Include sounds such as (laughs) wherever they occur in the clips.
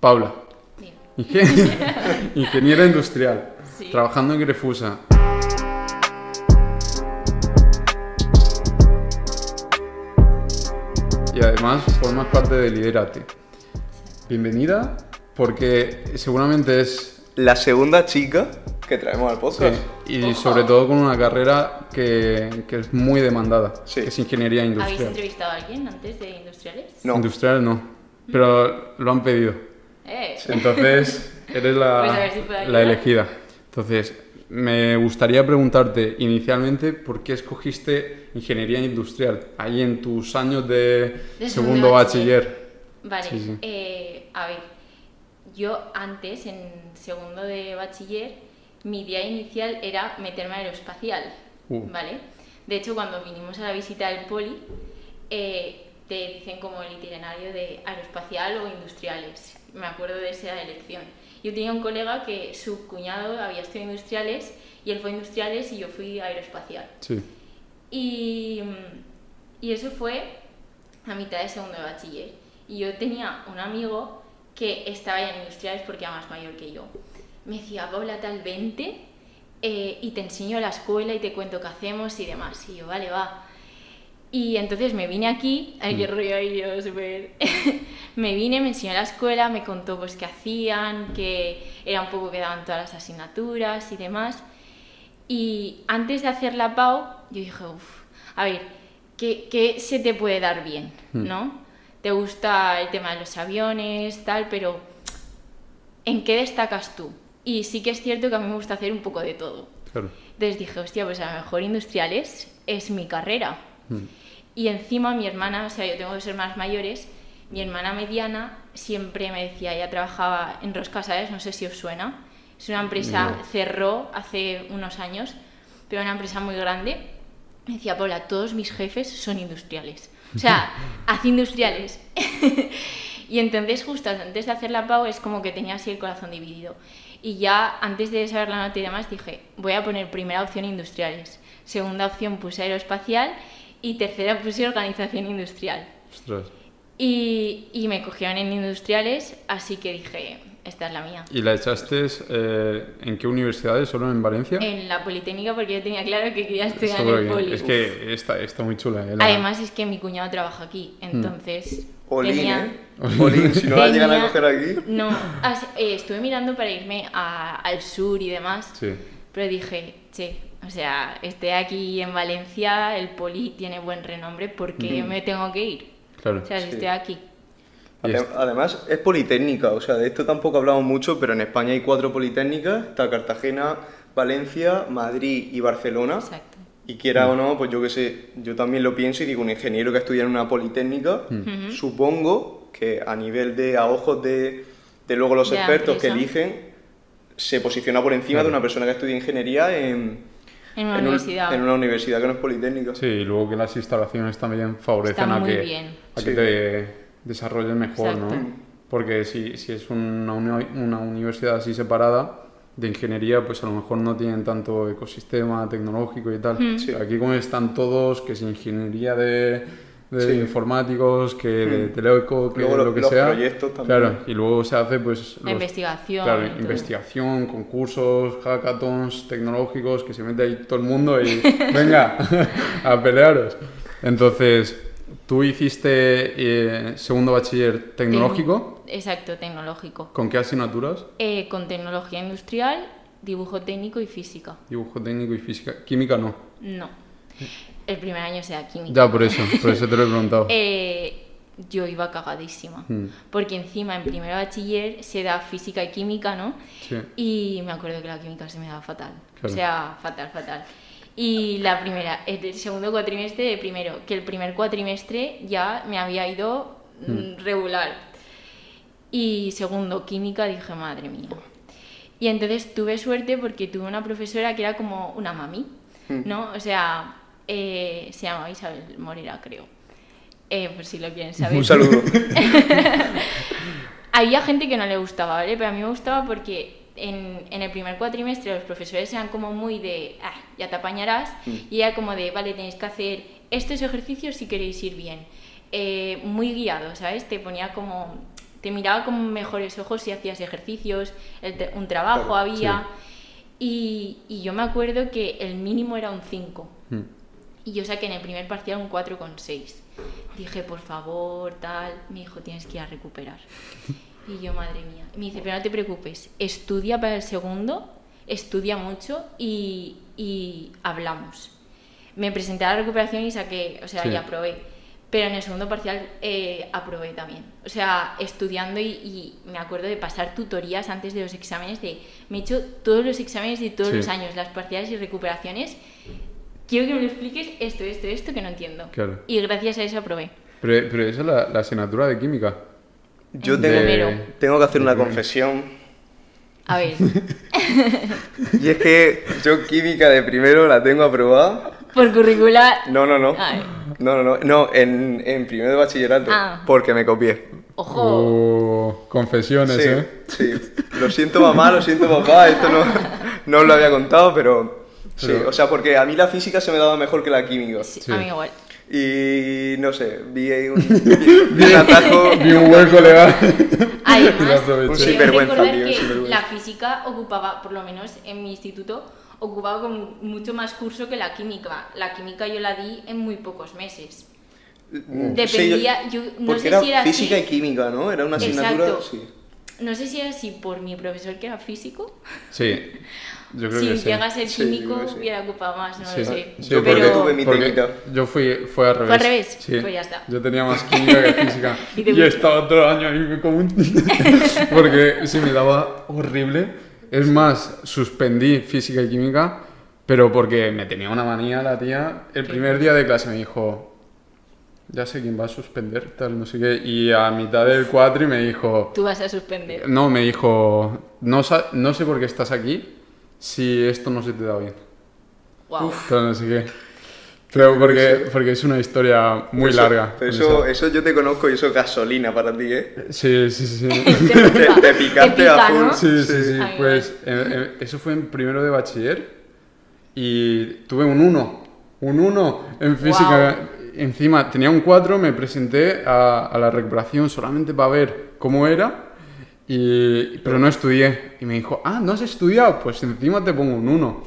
Paula, Dime. ingen- ingeniera industrial, Sí. trabajando en Grefusa. Y además formas parte de Liderate. Bienvenida, porque seguramente es La segunda chica que traemos al Sí, podcast. y sobre todo con una carrera que, que es muy demandada, Sí. que es ingeniería ¿Habéis industrial. entrevistado a alguien antes de industriales? No. Industrial no, pero lo han pedido. Eh, Entonces, (laughs) eres la, Pues a ver si puedo la ayudar. elegida. Entonces, me gustaría preguntarte inicialmente por qué escogiste ingeniería industrial ahí en tus años de, De segundo bachiller. Vale, Sí, sí. eh, a ver, yo antes, en segundo de bachiller, mi idea inicial era meterme a aeroespacial, Uh. ¿vale? De hecho, cuando vinimos a la visita del poli, eh, te dicen como el itinerario de aeroespacial o industriales. Me acuerdo de esa elección. Yo tenía un colega que su cuñado había estudiado industriales y él fue industriales y yo fui aeroespacial. Sí. Y, y eso fue a mitad de segundo de bachiller. Y yo tenía un amigo que estaba ya en industriales porque era más mayor que yo. Me decía, Paula, tal, vente eh, y te enseño la escuela y te cuento qué hacemos y demás. Y yo, vale, va. Y entonces me vine aquí, ay, qué rollo ahí yo, súper... (laughs) me vine, me enseñó la escuela, me contó pues qué hacían, que era un poco que daban todas las asignaturas y demás. Y antes de hacer la PAU, yo dije, uff, a ver, ¿qué, qué se te puede dar bien? ¿No? Te gusta el tema de los aviones, tal, pero ¿en qué destacas tú? Y sí que es cierto que a mí me gusta hacer un poco de todo. Claro. Entonces dije, hostia, pues a lo mejor industriales es mi carrera. Y encima mi hermana, o sea, yo tengo ser más mayores, mi hermana mediana siempre me decía, ella trabajaba en Rosca, ¿sabes? No sé si os suena. Es una empresa, No. cerró hace unos años, pero una empresa muy grande. Me decía, Paula, todos mis jefes son industriales. O sea, (laughs) haz industriales. (laughs) y entonces, justo antes de hacer la PAU, es como que tenía así el corazón dividido. Y ya antes de saber la nota y demás, dije, voy a poner primera opción industriales. Segunda opción puse aeroespacial y tercera puse organización industrial. Ostras. Y, y me cogieron en industriales, así que dije, esta es la mía. ¿Y la echaste eh, en qué universidades? ¿Solo en Valencia? En la Politécnica porque yo tenía claro que quería estudiar en Solo el poli. Es que está, está muy chula. eh, la- Además es que mi cuñado trabaja aquí, entonces Olín, tenía... ¿eh? Olín, si no la llegan a coger aquí. No, as- eh, estuve mirando para irme a- al sur y demás, Sí. pero dije, che, o sea, estoy aquí en Valencia, el poli tiene buen renombre, ¿por qué me tengo que ir? Claro. O sea, si Sí. estoy aquí. Además, es politécnica, o sea, de esto tampoco hablamos mucho, pero en España hay cuatro politécnicas, está Cartagena, Valencia, Madrid y Barcelona. Exacto. Y quiera o no, pues yo qué sé, yo también lo pienso y digo, un ingeniero que estudia en una politécnica, supongo que a nivel de, a ojos de, de luego los expertos que eligen, se posiciona por encima Claro. de una persona que estudia ingeniería en, En una un- universidad. en una universidad que no es politécnica. Sí, y luego que las instalaciones también favorecen Está a que, bien. a que Sí. te desarrolles mejor, Exacto. ¿no? Porque si, si es una, uni- una universidad así separada de ingeniería, pues a lo mejor no tienen tanto ecosistema tecnológico y tal. Sí. Aquí como están todos, que es ingeniería de, de Sí. informáticos, que de teleco, que Luego lo- lo que los sea. proyectos también. Claro, y luego se hace pues... La los- investigación. Claro, investigación, concursos, hackathons tecnológicos, que se mete ahí todo el mundo y (laughs) venga, (laughs) a pelearos. Entonces, tú hiciste eh, segundo bachiller tecnológico, Exacto, tecnológico. ¿con qué asignaturas? Eh, con tecnología industrial, dibujo técnico y física. Dibujo técnico y física. Química no. No. El primer año sea química. Ya, por eso, por eso te lo he preguntado. (laughs) Eh, yo iba cagadísima. Mm. Porque encima en primer bachiller se da física y química, ¿no? Sí. Y me acuerdo que la química se me daba fatal. Claro. O sea, fatal, fatal. Y la primera, el segundo cuatrimestre de primero, que el primer cuatrimestre ya me había ido mm, regular. Y segundo, química, dije, madre mía. Y entonces tuve suerte porque tuve una profesora que era como una mami, ¿no? O sea, eh, se llamaba Isabel Morera, creo. Eh, por si lo quieren saber. Un saludo. (laughs) Había gente que no le gustaba, ¿vale? Pero a mí me gustaba porque en, en el primer cuatrimestre los profesores eran como muy de, ah, ya te apañarás, y era como de, vale, tenéis que hacer estos ejercicios si queréis ir bien. Eh, muy guiado, ¿sabes? Te ponía como te miraba con mejores ojos si hacías ejercicios, el un trabajo Claro, había. Y, y yo me acuerdo que el mínimo era un 5. Mm. Y yo saqué en el primer parcial un 4,6. Dije, por favor, tal, mi hijo tienes que ir a recuperar. Y yo, madre mía. Me dice, pero no te preocupes, estudia para el segundo, estudia mucho y, y hablamos. Me presenté a la recuperación y saqué, o sea, Sí. y aprobé. Pero en el segundo parcial eh, aprobé también. O sea, estudiando y, y me acuerdo de pasar tutorías antes de los exámenes. De, me he hecho todos los exámenes de todos Sí. los años, las parciales y recuperaciones. Quiero que me lo expliques esto, esto, esto que no entiendo. Claro. Y gracias a eso aprobé. Pero, pero esa es la, la asignatura de química. Yo En tengo, primero. tengo que hacer una confesión. A ver, (laughs) Y es que yo química de primero la tengo aprobada. por curricular. No, no, no. A ver. No, no, no. No, en, en primero de bachillerato. Ah. Porque me copié. Ojo. Oh, confesiones, Sí, ¿eh? sí. Lo siento mamá, lo siento papá. Esto no, no os lo había contado, pero... Sí, o sea, porque a mí la física se me daba mejor que la química. Sí, Sí. A mí igual. Y no sé, vi ahí un, (laughs) vi un atajo. Vi un hueco legal. (laughs) Y lo Además. Un sinvergüenza, recordar tío, un que sinvergüenza. la física ocupaba, por lo menos en mi instituto, ocupaba como mucho más curso que la química. La química yo la di en muy pocos meses. Dependía, yo no sé era si era física así. y química, ¿no? Era una asignatura... Exacto. Sí. No sé si era así por mi profesor que era físico. Sí, yo creo (laughs) si que sí. llega a ser químico sí. hubiera ocupado más, no Sí. lo sé. Sí, Yo porque tuve mi porque técnica. Yo fui, fue al revés. al revés? Sí. Pues ya está. Yo tenía más química que física. (laughs) Y y he estado el año ahí como un... (laughs) porque se me daba horrible. Es más, suspendí física y química, pero porque me tenía una manía la tía. El primer día de clase me dijo, ya sé quién va a suspender, tal, no sé qué. Y a mitad del cuatri me dijo, Tú vas a suspender. no, me dijo, no, sa- no sé por qué estás aquí si esto no se te da bien. Wow. Pero no sé qué. Pero porque, porque es una historia muy Eso- larga. Eso, eso yo te conozco y eso es gasolina para ti, ¿eh? Sí, sí, sí. sí. Te, (laughs) Te- te picaste a full. ¿no? Sí, sí, sí. Pues eh, eh, eso fue en primero de bachiller y tuve un 1. Un 1 en física. Encima tenía un 4, me presenté a, a la recuperación solamente para ver cómo era, y, pero no estudié. Y me dijo, ah, ¿no has estudiado? Pues encima te pongo un 1.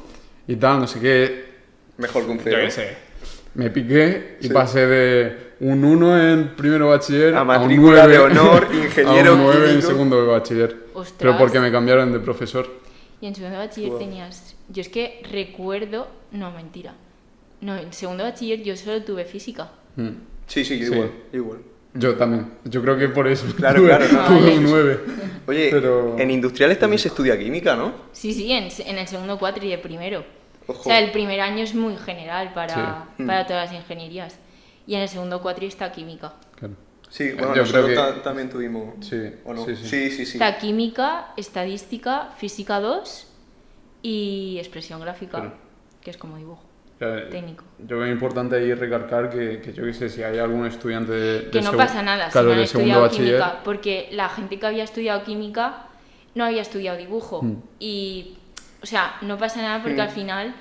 Y tal, no sé qué. Mejor que un Yo cero. qué sé. Me piqué y Sí. pasé de un 1 en primero de bachiller A un matrícula 9, de honor, (laughs) ingeniero a un 9 en segundo de bachiller. Ostras. Pero porque me cambiaron de profesor. Y en segundo de bachiller Wow. tenías. Yo es que recuerdo. No, mentira. No, en segundo de bachiller yo solo tuve física. Mm. Sí, sí, yo Sí. igual, yo igual. Yo también. Yo creo que por eso Claro, tuve, claro, no. tuve un 9. Oye, Pero- en industriales también se estudia química, ¿no? Sí, sí, en, en el segundo cuatri de primero. Ojo. O sea, el primer año es muy general para, Sí. para todas las ingenierías. Y en el segundo cuatri está química. Claro. Sí, bueno, Yo nosotros creo que- ta- también tuvimos. Sí, ¿O no? sí, sí. sí, sí. sí. Está química, estadística, física 2 y expresión gráfica, Claro. que es como dibujo. Eh, Técnico. Yo creo que es importante ahí recalcar que, que yo qué sé, si hay algún estudiante de. de Que no pasa nada claro, si no han estudiado bachiller. química, porque la gente que había estudiado química no había estudiado dibujo. Mm. Y, o sea, no pasa nada porque Mm. al final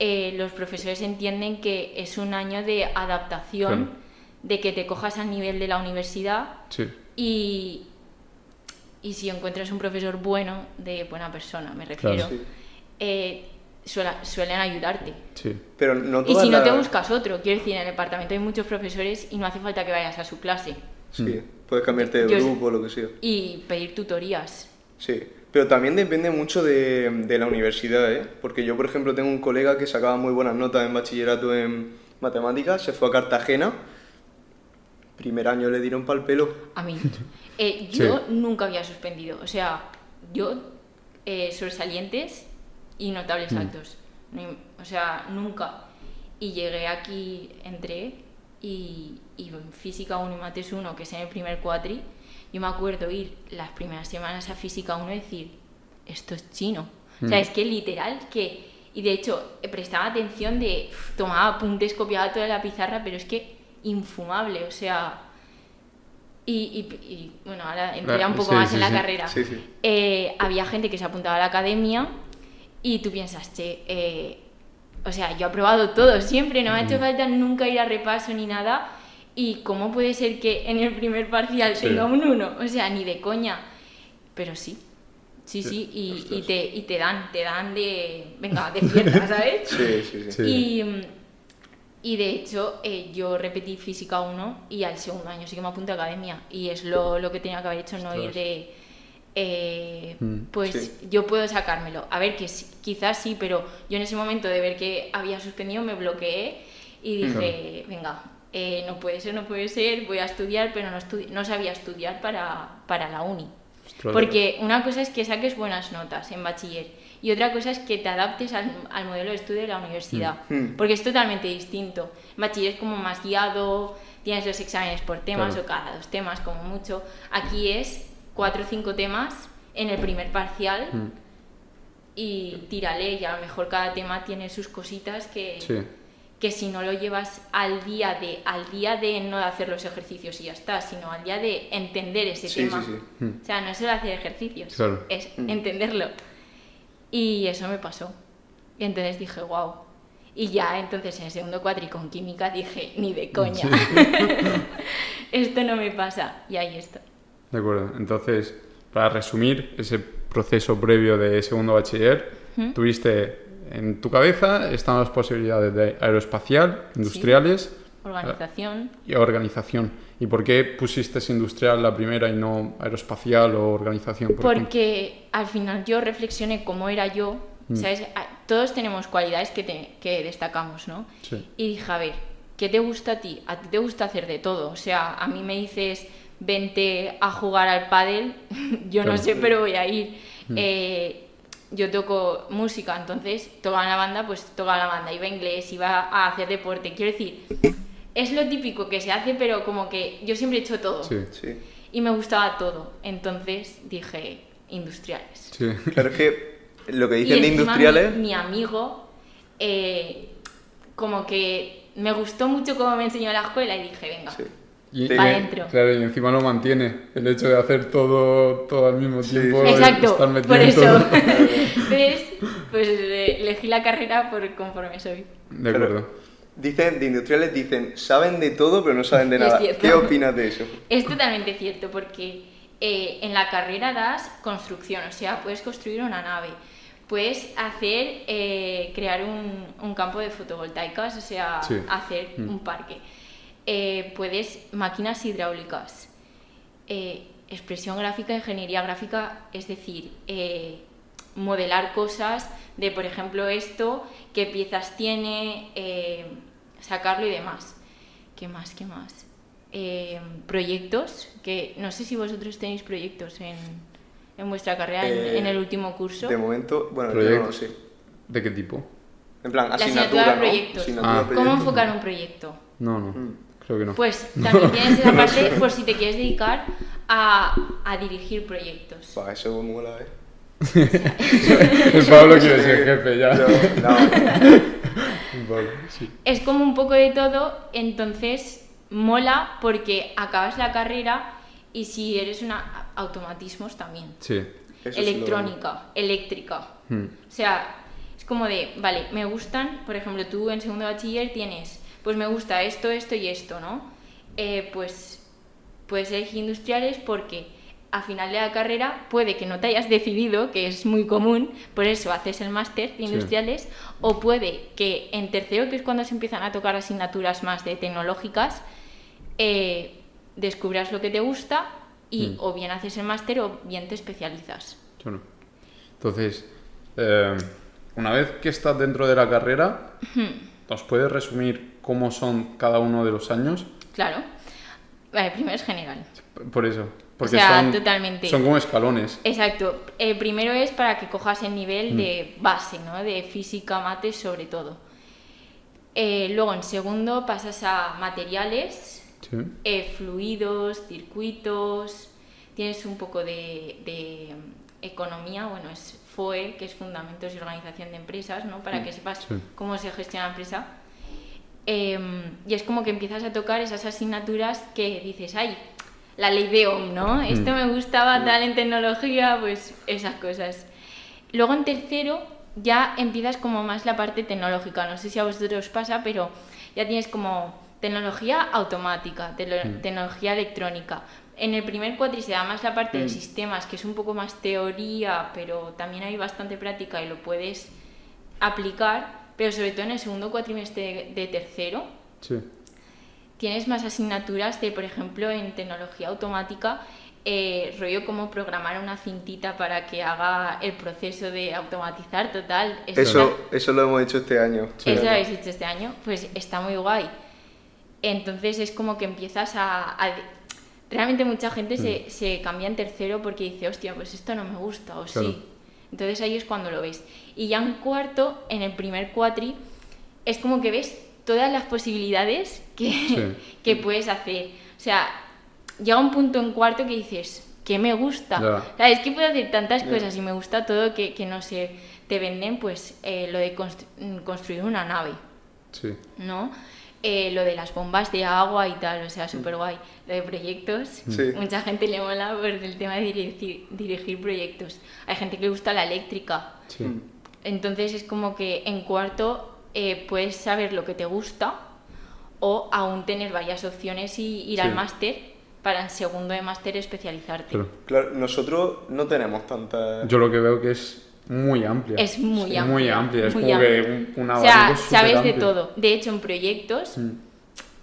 eh, los profesores entienden que es un año de adaptación, Claro. de que te cojas al nivel de la universidad Sí, y, y si encuentras un profesor bueno, de buena persona, me refiero, Claro. Sí. eh, suela- suelen ayudarte. sí. Pero no Y si no te buscas otro, quiero decir, en el departamento hay muchos profesores y no hace falta que vayas a su clase Sí, puedes cambiarte de Yo- grupo o lo que sea. y pedir tutorías. Sí, pero también depende mucho de, de la universidad, ¿eh? Porque yo, por ejemplo, tengo un colega que sacaba muy buenas notas en bachillerato en matemáticas, se fue a Cartagena, primer año le dieron pal pelo. A mí. (laughs) Eh, yo Sí. nunca había suspendido. O sea, yo eh, sobresalientes y notables altos. Ni- O sea, nunca. Y llegué aquí, entré y, y en física 1 y mates 1, que es en el primer cuatri, yo me acuerdo ir las primeras semanas a física 1 y decir, esto es chino. O sea, es que literal que... Y de hecho, eh, prestaba atención de... Tomaba apuntes, copiaba toda la pizarra, pero es que infumable, o sea... Y, y- y, bueno, ahora entré un poco sí, más sí, en la sí. carrera. Sí, sí. Eh, había gente que se apuntaba a la academia y tú piensas, che, eh, o sea, yo he aprobado todo siempre, no me ha Mm. hecho falta nunca ir a repaso ni nada. ¿Y cómo puede ser que en el primer parcial Sí. tenga un 1? O sea, ni de coña. Pero sí. Sí, Sí, sí, y, y te, y te dan, te dan de. Venga, despierta, (laughs) ¿sabes? Sí, sí, sí. Y, mm, y de hecho, eh, yo repetí física 1 y al segundo año sí que me apunté a academia. Y es lo, lo que tenía que haber hecho, no ir Ostras. de. Eh, Mm, pues sí. yo puedo sacármelo. A ver, que quizás sí, pero yo en ese momento de ver que había suspendido me bloqueé y dije, venga, eh, no puede ser, no puede ser, voy a estudiar, pero no, estudi- no sabía estudiar para, para la uni. Ostras. Porque una cosa es que saques buenas notas en bachiller y otra cosa es que te adaptes al, al modelo de estudio de la universidad. Mm. Porque es totalmente distinto. En bachiller es como más guiado, tienes los exámenes por temas Claro. o cada dos temas como mucho. Aquí es cuatro o cinco temas en el primer parcial Mm, y tírale y a lo mejor cada tema tiene sus cositas que, Sí, que si no lo llevas al día de al día de no de hacer los ejercicios y ya está, sino al día de entender ese Sí, tema. sí, sí. Mm. O sea, no es solo hacer ejercicios, Claro. es Mm. entenderlo. Y eso me pasó. Y entonces dije, wow. Y ya entonces en el segundo cuatri con química dije, ni de coña. (laughs) Esto no me pasa. Y ahí está. De acuerdo. Entonces, para resumir ese proceso previo de segundo bachiller, tuviste en tu cabeza estaban las posibilidades de aeroespacial, industriales Organización. y organización. ¿Y por qué pusiste industrial la primera y no aeroespacial o organización? por ejemplo? Porque al final yo reflexioné cómo era yo, Mm. ¿sabes? Todos tenemos cualidades que, te- que destacamos, ¿no? Sí. Y dije, a ver, ¿qué te gusta a ti? A ti te gusta hacer de todo. O sea, a mí me dices, vente a jugar al pádel, (laughs) yo no sé, pero voy a ir. Mm. Eh, yo toco música, entonces tocaba en la banda, pues tocaba en la banda. Iba a inglés, iba a hacer deporte. Quiero decir, es lo típico que se hace, pero como que yo siempre he hecho todo. Sí, Sí. Y me gustaba todo. Entonces dije, industriales. sí. (laughs) Claro, es que lo que Y dicen de industriales. Mi, mi amigo, eh, como que me gustó mucho cómo me enseñó la escuela y dije, venga. Sí. Y, Sí. Pa' y- dentro. Claro, y encima lo mantiene. El hecho de hacer todo, todo al mismo Sí, tiempo. sí. y Exacto, estar metido por eso. (laughs) ¿Ves? Pues eh, elegí la carrera por conforme soy. De acuerdo. Dicen, de industriales dicen, saben de todo pero no saben de nada. ¿Qué opinas de eso? Es totalmente cierto porque eh, en la carrera das construcción, o sea, puedes construir una nave, puedes hacer, eh, crear un, un campo de fotovoltaicas, o sea, Sí. hacer Mm. un parque, Eh, puedes máquinas hidráulicas, eh, expresión gráfica, ingeniería gráfica, es decir, eh, modelar cosas de, por ejemplo, esto, qué piezas tiene, eh, sacarlo y demás. ¿Qué más? ¿Qué más? Eh, proyectos, que no sé si vosotros tenéis proyectos en, en vuestra carrera, en- Eh, en, el último curso. De momento, bueno, yo no lo sé. ¿De qué tipo? En plan, La asignatura. Asignatura Ah. ¿Cómo enfocar un proyecto? No, no. Mm. Creo que no. Pues (laughs) también tienes esa parte por si te quieres dedicar a, a dirigir proyectos. Buah, eso mola, ¿eh? El Pablo quiere ser jefe ya. Yo- no, Vale, sí. Es como un poco de todo, entonces mola porque acabas la carrera y si eres una... automatismos también. Sí. eso es Electrónica, eléctrica. Mm. O sea, es como de, vale, me gustan, por ejemplo, tú en segundo de bachiller tienes, pues me gusta esto, esto y esto, ¿no? Eh, pues puedes elegir industriales porque a final de la carrera puede que no te hayas decidido, que es muy común, por eso haces el máster de Sí. industriales, o puede que en tercero, que es cuando se empiezan a tocar asignaturas más de tecnológicas, eh, descubras lo que te gusta y Mm. o bien haces el máster o bien te especializas. Yo no. Entonces, eh, una vez que estás dentro de la carrera, ¿nos puedes resumir cómo son cada uno de los años? Claro. Vale, primero es general. Por eso. Porque sea, son, totalmente. son como escalones. Exacto. El primero es para que cojas el nivel de base, ¿no? De física, mates, sobre todo. Eh, luego, en segundo, pasas a materiales, Sí. eh, fluidos, circuitos. Tienes un poco de, de economía, bueno, es FOE, que es Fundamentos y Organización de Empresas, ¿no? Para que sepas Sí. cómo se gestiona la empresa. Em, y es como que empiezas a tocar esas asignaturas que dices, ay, la ley de Ohm, ¿no? Esto me gustaba tal en tecnología, pues esas cosas. Luego en tercero ya empiezas como más la parte tecnológica. No sé si a vosotros os pasa, pero ya tienes como tecnología automática, telo- tecnología electrónica. En el primer cuatri se da más la parte de sistemas, que es un poco más teoría, pero también hay bastante práctica y lo puedes aplicar. Pero sobre todo en el segundo cuatrimestre de, de tercero Sí. tienes más asignaturas de, por ejemplo, en tecnología automática, eh, rollo como programar una cintita para que haga el proceso de automatizar total. Eso Eso, eso lo hemos hecho este año. Sí. eso lo habéis hecho este año, pues está muy guay. Entonces es como que empiezas a... a- realmente mucha gente Mm. se, se cambia en tercero porque dice, hostia, pues esto no me gusta, o Claro. sí. Entonces ahí es cuando lo ves. Y ya en cuarto, en el primer cuatri, es como que ves todas las posibilidades que, Sí. (laughs) que puedes hacer. O sea, llega un punto en cuarto que dices, que me gusta. O sea, es que puedo hacer tantas cosas y me gusta todo que, que no sé, te venden pues eh, lo de constru- mm, construir una nave, Sí. ¿no? Eh, lo de las bombas de agua y tal, o sea, súper guay. Lo de proyectos, Sí. mucha gente le mola por el tema de dirigir, dirigir proyectos. Hay gente que le gusta la eléctrica. Sí. Mm. Entonces es como que en cuarto eh, puedes saber lo que te gusta o aún tener varias opciones y ir Sí. al máster para en segundo de máster especializarte. Claro. Claro, nosotros no tenemos tanta... Yo lo que veo que es muy amplia. Es muy amplia. Muy amplia. Es muy como amplia. que un, un O sea, sabes de todo. De hecho, en proyectos, Mm.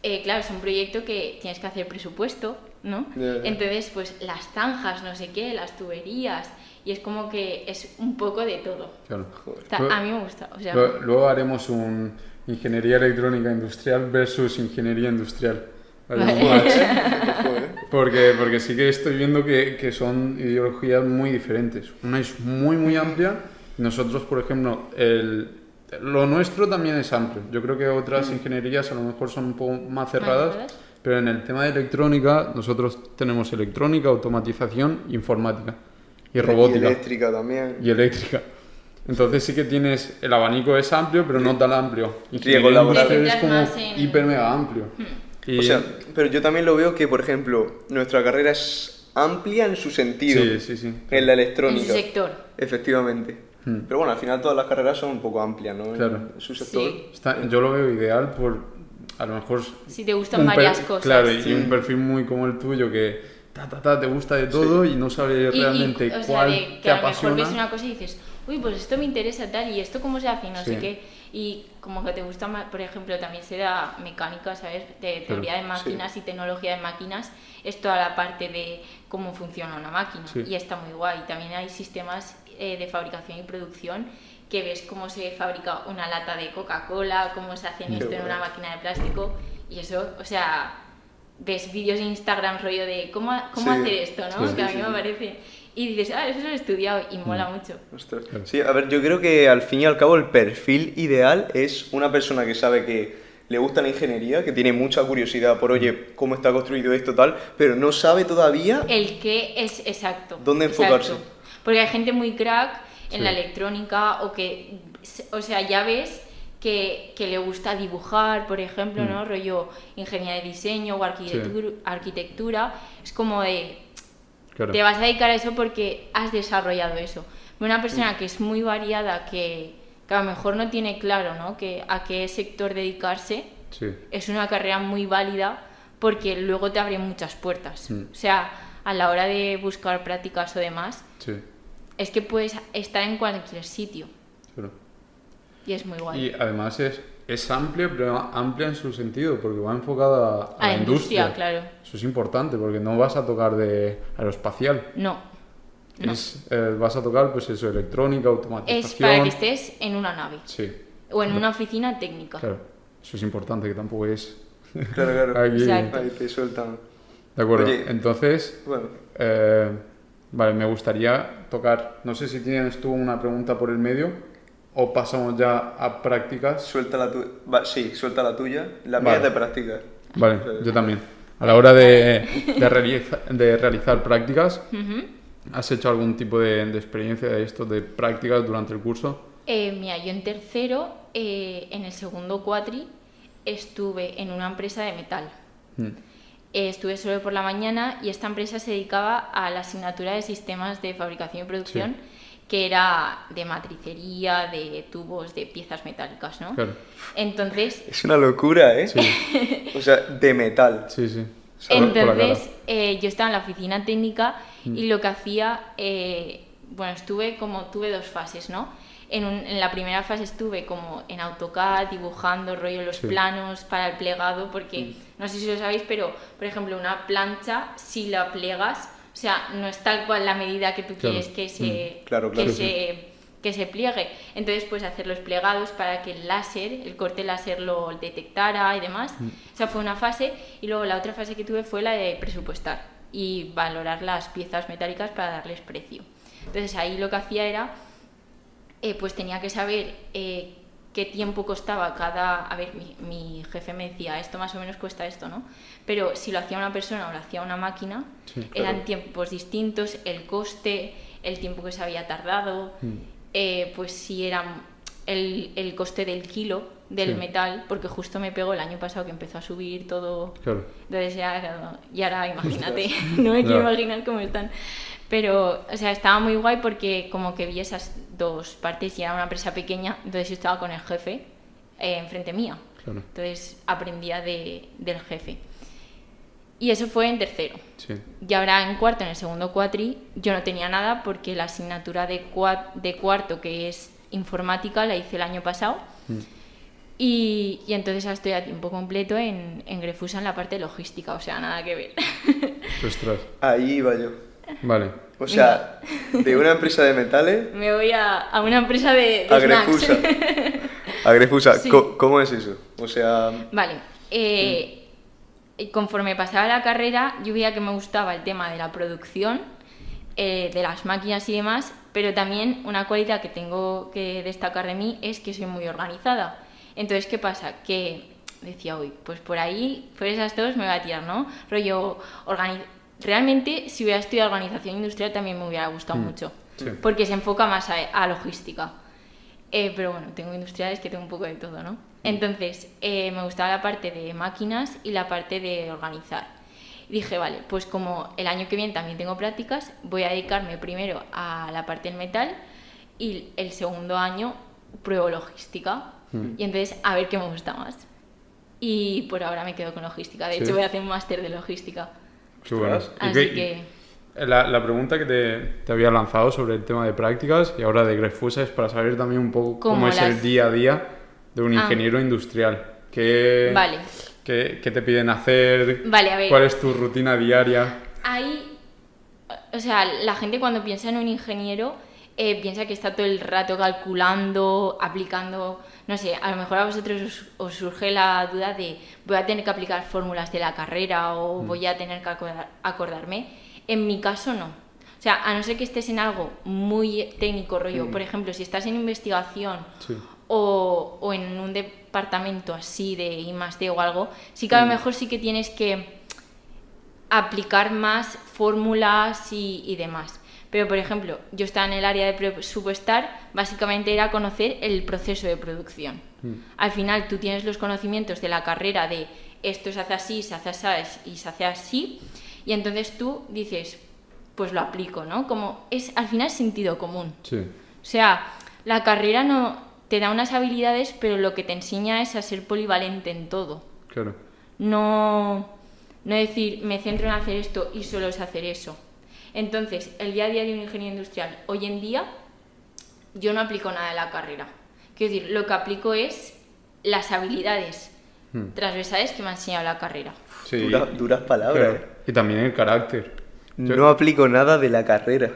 eh, claro, es un proyecto que tienes que hacer presupuesto, ¿no? Entonces, pues las zanjas, no sé qué, las tuberías, y es como que es un poco de todo. Claro. Luego- a mí me gusta. O sea, Luego, luego haremos un ingeniería electrónica industrial versus ingeniería industrial. (laughs) Porque, porque sí que estoy viendo que, que son ideologías muy diferentes. Una es muy, muy amplia. y Nosotros, por ejemplo, el, lo nuestro también es amplio. Yo creo que otras ingenierías a lo mejor son un poco más cerradas. Pero en el tema de electrónica, nosotros tenemos electrónica, automatización, informática y robótica. eléctrica también. y eléctrica. Entonces sí que tienes, el abanico es amplio, pero no tan amplio. Riesgo Ingeniería laboral. es como hiper mega amplio. Y- O sea, pero yo también lo veo que, por ejemplo, nuestra carrera es amplia en su sentido. sí, sí, sí. En la en electrónica. su sector. Efectivamente. Hmm. Pero bueno, al final todas las carreras son un poco amplias, ¿no? En Claro. su sector. Sí. Está- yo lo veo ideal por, a lo mejor... Si te gustan varias cosas. Claro, y Sí. un perfil muy como el tuyo que ta, ta, ta, te gusta de todo y no sabes Y- y, realmente o sea, cuál de te que a lo mejor ves una cosa y dices, uy, pues esto me interesa tal, y esto cómo se hace, y no Sí. sé qué. Y como que te gusta por ejemplo, también se da mecánica, ¿sabes? Teoría de máquinas y tecnología de máquinas, es toda la parte de cómo funciona una máquina. Sí. Y está muy guay. También hay sistemas eh, de fabricación y producción que ves cómo se fabrica una lata de Coca-Cola, cómo se hace Qué esto en guay. una máquina de plástico, y eso, o sea, ves vídeos en Instagram rollo de cómo, cómo Sí. hacer esto, ¿no? Sí, que a sí, mí sí, me sí. parece. Y dices, ah, eso lo he estudiado y Mm. mola mucho. Ostras. Sí, a ver, yo creo que al fin y al cabo el perfil ideal es una persona que sabe que le gusta la ingeniería, que tiene mucha curiosidad por, oye, cómo está construido esto tal, pero no sabe todavía El que es exacto. ¿Dónde exacto. enfocarse? Porque hay gente muy crack en Sí. la electrónica o que, o sea, ya ves que, que le gusta dibujar, por ejemplo, Mm. ¿no? Rollo ingeniería de diseño o arquitectura, arquitectura. Es como de, Claro. te vas a dedicar a eso porque has desarrollado eso. Una persona que es muy variada, que, que a lo mejor no tiene claro ¿no? Que, a qué sector dedicarse, Sí. es una carrera muy válida porque luego te abre muchas puertas. Mm. O sea, a la hora de buscar prácticas o demás, Sí. es que puedes estar en cualquier sitio Claro. y es muy guay. Y además es, es amplia, pero amplia en su sentido, porque va enfocada a, a la industria, industria. claro. Eso es importante, porque no vas a tocar de aeroespacial. No. No. Es, eh, vas a tocar, pues eso, electrónica, automatización. Es para que estés en una nave Sí, o en una oficina técnica. claro. Eso es importante, que tampoco es... Claro, claro. (laughs) Aquí. Exacto. Ahí te sueltan. De acuerdo. Oye. Entonces, Bueno, eh, vale, me gustaría tocar... No sé si tienes tú una pregunta por el medio o pasamos ya a prácticas. suelta la tuya. Sí, suelta la tuya. La mía Vale. es de práctica. Vale, yo también. A la hora de, de, realiza- de realizar prácticas. ¿has hecho algún tipo de, de experiencia de esto, de prácticas durante el curso? Eh, mira, yo en tercero, eh, en el segundo cuatri, estuve en una empresa de metal. Mm, eh, estuve solo por la mañana y esta empresa se dedicaba a la asignatura de sistemas de fabricación y producción, que era de matricería, de tubos, de piezas metálicas, ¿no? Claro. Entonces, Es una locura, ¿eh? Sí, O sea, de metal. sí, sí. La Entonces, eh, yo estaba en la oficina técnica Mm. y lo que hacía, eh, bueno, estuve como, tuve dos fases, ¿no? En, un- en la primera fase estuve como en AutoCAD, dibujando rollo los Sí. Mm. planos para el plegado, porque no sé si lo sabéis, pero por ejemplo, una plancha, si la plegas, o sea, no es tal cual la medida que tú Claro. quieres que se, Claro, claro, que sí. se que se pliegue. Entonces, pues hacer los plegados para que el láser, el corte láser lo detectara y demás. Esa fue una fase. Y luego la otra fase que tuve fue la de presupuestar y valorar las piezas metálicas para darles precio. Entonces, ahí lo que hacía era, eh, pues tenía que saber eh, qué tiempo costaba cada... A ver, mi, mi jefe me decía, esto más o menos cuesta esto, ¿no? Pero si lo hacía una persona o lo hacía una máquina, Sí, eran tiempos distintos, el coste, el tiempo que se había tardado, eh, pues si era el, el coste del kilo del Sí. metal, porque justo me pegó el año pasado que empezó a subir todo. Claro. Entonces ya, y ahora (laughs) imagínate, (laughs) no me quiero Ya. imaginar cómo están. Pero, o sea, estaba muy guay porque como que vi esas dos partes y era una empresa pequeña, entonces yo estaba con el jefe eh, enfrente mía. Claro. Entonces aprendía de, del jefe. Y eso fue en tercero. Sí. Y ahora en cuarto, en el segundo cuatri, yo no tenía nada porque la asignatura de, cua- de cuarto, que es informática, la hice el año pasado. Mm. Y, y entonces estoy a tiempo completo en, en Grefusa en la parte logística, o sea, nada que ver. (laughs) Ostras. Ahí iba yo. Vale. O sea, de una empresa de metales (laughs) Me voy a, a una empresa de, de a snacks. Grefusa. (laughs) A Grefusa. Sí. Co- ¿Cómo es eso? O sea, Vale. eh, y conforme pasaba la carrera, yo veía que me gustaba el tema de la producción, eh, de las máquinas y demás, pero también una cualidad que tengo que destacar de mí es que soy muy organizada. Entonces, ¿qué pasa? Que decía hoy, pues por ahí, por esas dos me voy a tirar, ¿no? Rollo, organi- realmente si hubiera estudiado organización industrial también me hubiera gustado mucho, Sí. porque se enfoca más a, a logística. Eh, pero bueno, tengo industriales que tengo un poco de todo, ¿no? Entonces, eh, me gustaba la parte de máquinas y la parte de organizar. Dije, vale, pues como el año que viene también tengo prácticas, voy a dedicarme primero a la parte del metal y el segundo año pruebo logística. Y entonces, a ver qué me gusta más. Y por ahora me quedo con logística. De Sí. hecho, voy a hacer un máster de logística. Qué bueno. Ostras. ¿Y Así qué- que... La, la pregunta que te, te había lanzado sobre el tema de prácticas y ahora de Grefusa es para saber también un poco cómo Como es el las- día a día de un Ah. ingeniero industrial. ¿Qué, Vale. qué, qué te piden hacer? Vale, a ver. ¿Cuál es tu rutina diaria? Hay, o sea, la gente cuando piensa en un ingeniero eh, piensa que está todo el rato calculando, aplicando, no sé, a lo mejor a vosotros os, os surge la duda de voy a tener que aplicar fórmulas de la carrera o voy a tener que acordar- acordarme. En mi caso no. O sea, a no ser que estés en algo muy técnico, rollo, por ejemplo, si estás en investigación Sí. o, o en un departamento así de I más D o algo, sí que a lo mejor sí que tienes que aplicar más fórmulas y, y demás. Pero, por ejemplo, yo estaba en el área de presupuestar, básicamente era conocer el proceso de producción. Al final tú tienes los conocimientos de la carrera de esto se hace así, se hace así y se hace así, y entonces tú dices, pues lo aplico, ¿no? Como es al final sentido común. Sí. O sea, la carrera no te da unas habilidades, pero lo que te enseña es a ser polivalente en todo. Claro. No, no decir, me centro en hacer esto y solo es hacer eso. Entonces, el día a día de un ingeniero industrial, hoy en día, yo no aplico nada de la carrera. Quiero decir, lo que aplico es las habilidades Hmm. transversales que me ha enseñado la carrera. Sí. dura- duras palabras. Claro. ¿eh? Y también el carácter. Yo- No aplico nada de la carrera.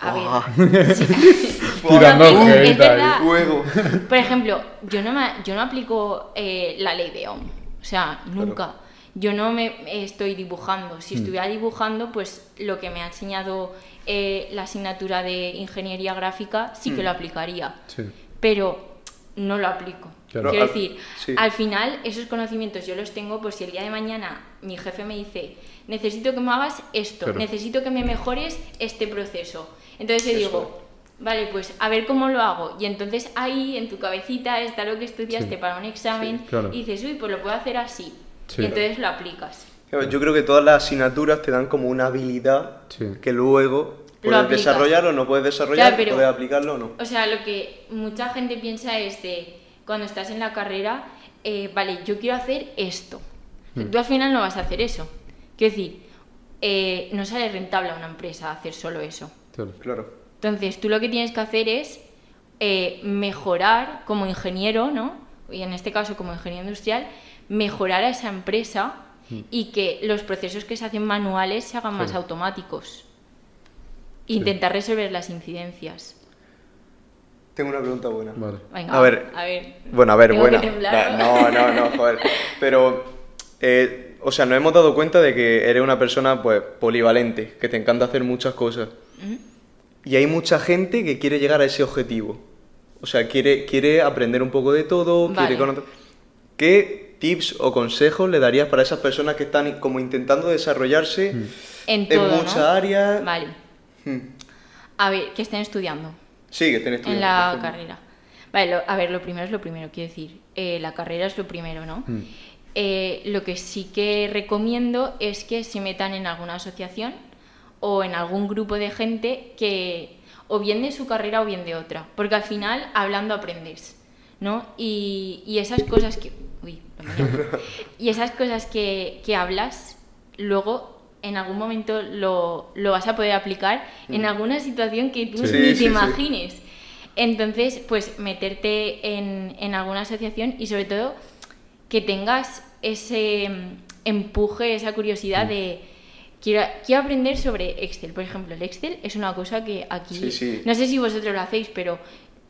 A ver, (laughs) sí. (laughs) (laughs) Tirando es verdad. Fuego. Por ejemplo, yo no, me- yo no aplico eh, la ley de Ohm. O sea, nunca. Yo no me estoy dibujando. Si estuviera dibujando, pues lo que me ha enseñado eh, la asignatura de ingeniería gráfica sí que lo aplicaría. Sí. Pero no lo aplico. Claro. Quiero Al- decir, sí. al final esos conocimientos yo los tengo por si el día de mañana mi jefe me dice, necesito que me hagas esto, Claro. necesito que me mejores este proceso. Entonces yo digo, vale, pues a ver cómo lo hago. Y entonces ahí en tu cabecita está lo que estudiaste Sí. para un examen Sí, claro. y dices, uy, pues lo puedo hacer así. Sí. y entonces lo aplicas. Yo creo que todas las asignaturas te dan como una habilidad Sí. que luego puedes desarrollar o no puedes desarrollar, Claro, pero- puedes aplicarlo o no. O sea, lo que mucha gente piensa es de cuando estás en la carrera, eh, vale, yo quiero hacer esto. Tú al final no vas a hacer eso. Quiero decir, eh, no sale rentable a una empresa hacer solo eso. Claro. Claro. Entonces, tú lo que tienes que hacer es eh, mejorar como ingeniero, ¿no? Y en este caso como ingeniero industrial, mejorar a esa empresa y que los procesos que se hacen manuales se hagan más Sí. automáticos. Intentar resolver las incidencias. Tengo una pregunta buena. Vale. Venga, A ver. a ver. Bueno, a ver, Tengo buena. que temblar, No, no, no, (laughs) joder. Pero, eh, o sea, nos hemos dado cuenta de que eres una persona, pues, polivalente, que te encanta hacer muchas cosas. Ujú. Y hay mucha gente que quiere llegar a ese objetivo. O sea, quiere, quiere aprender un poco de todo, Vale. quiere conocer... ¿Qué tips o consejos le darías para esas personas que están como intentando desarrollarse Mm. En en todo, ¿no? muchas áreas? Vale. Hmm. A ver, que estén estudiando Sí, que estén estudiando. en la carrera. Vale, lo- a ver, lo primero es lo primero, quiero decir, eh, la carrera es lo primero, ¿no? Mm. Eh, lo que sí que recomiendo es que se metan en alguna asociación o en algún grupo de gente que o bien de su carrera o bien de otra, porque al final hablando aprendes, ¿no? Y, y esas cosas que... Uy, (laughs) y esas cosas que, que hablas, luego en algún momento lo, lo vas a poder aplicar en alguna situación que tú Sí. Ni te sí. imagines. Entonces, pues meterte en, en alguna asociación y sobre todo que tengas ese mm, empuje, esa Mm. curiosidad de quiero, quiero aprender sobre Excel. Por ejemplo, el Excel es una cosa que aquí, Sí, sí. no sé si vosotros lo hacéis, pero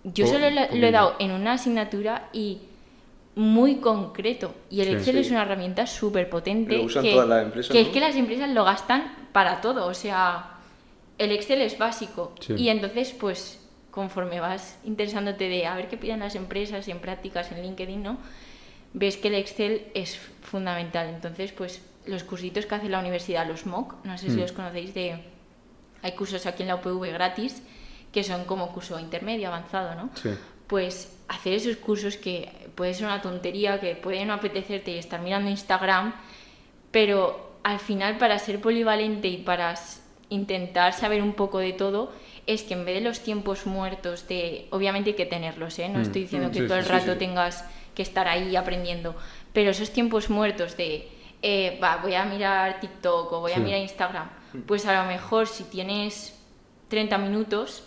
yo Po- solo lo, lo he dado en una asignatura y muy concreto. Y el Sí. Excel Sí. es una herramienta súper potente. Lo usan que, todas las empresas, que ¿no? es que las empresas lo gastan para todo. O sea, el Excel es básico. Sí. Y entonces, pues, conforme vas interesándote de a ver qué piden las empresas en prácticas en LinkedIn, ¿no? Ves que el Excel es fundamental. Entonces, pues, los cursitos que hace la universidad, los MOOC, no sé si Mm. los conocéis de... Hay cursos aquí en la UPV gratis que son como curso intermedio, avanzado, ¿no? Sí. Pues hacer esos cursos que puede ser una tontería, que puede no apetecerte y estar mirando Instagram, pero al final para ser polivalente y para intentar saber un poco de todo, es que en vez de los tiempos muertos de, obviamente hay que tenerlos, ¿eh? no Mm, estoy diciendo mm, que sí, todo el sí, rato sí. tengas que estar ahí aprendiendo, pero esos tiempos muertos de, eh, va, voy a mirar TikTok o voy a mirar Instagram, pues a lo mejor si tienes 30 minutos,